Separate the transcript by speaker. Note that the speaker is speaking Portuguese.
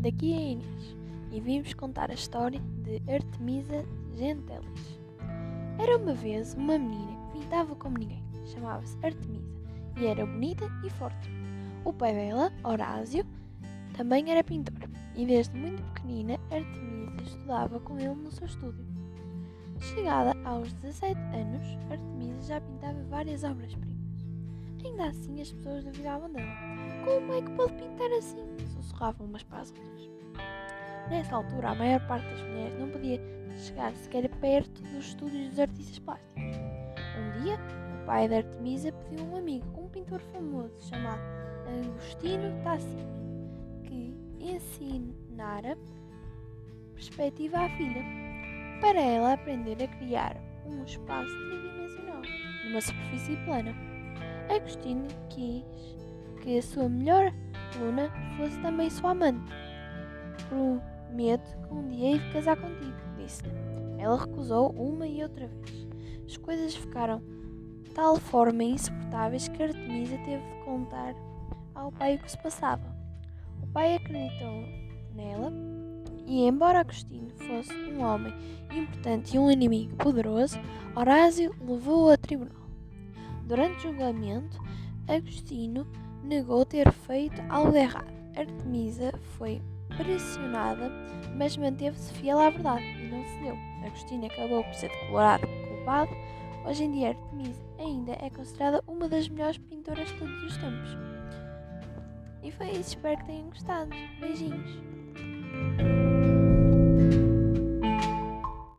Speaker 1: daqui é Inês e vimos contar a história de Artemisa Gentelis. Era uma vez uma menina que pintava como ninguém, chamava-se Artemisa e era bonita e forte. O pai dela, Horásio, também era pintor e desde muito pequenina Artemisa estudava com ele no seu estúdio. Chegada aos 17 anos, Artemisa já pintava várias obras-primas. Ainda assim as pessoas duvidavam dela. Como é que pode pintar assim? Sussurravam umas para as outras. Nessa altura, a maior parte das mulheres não podia chegar sequer perto dos estúdios dos artistas plásticos. Um dia, o pai da Artemisa pediu a um amigo, um pintor famoso chamado Agostino Tassino, que ensinara perspectiva à filha, para ela aprender a criar um espaço tridimensional numa superfície plana. Agostinho quis que a sua melhor aluna fosse também sua amante. Prometo que um dia hei casar contigo, disse-lhe. Ela recusou uma e outra vez. As coisas ficaram de tal forma insuportáveis que Artemisa teve de contar ao pai o que se passava. O pai acreditou nela e, embora Agostinho fosse um homem importante e um inimigo poderoso, Horásio levou-o a tribunal. Durante o julgamento, Agostinho negou ter feito algo errado. Artemisa foi pressionada, mas manteve-se fiel à verdade e não cedeu. Agostinho acabou por ser declarado culpado. Hoje em dia, Artemisa ainda é considerada uma das melhores pintoras de todos os tempos. E foi isso, espero que tenham gostado. Beijinhos!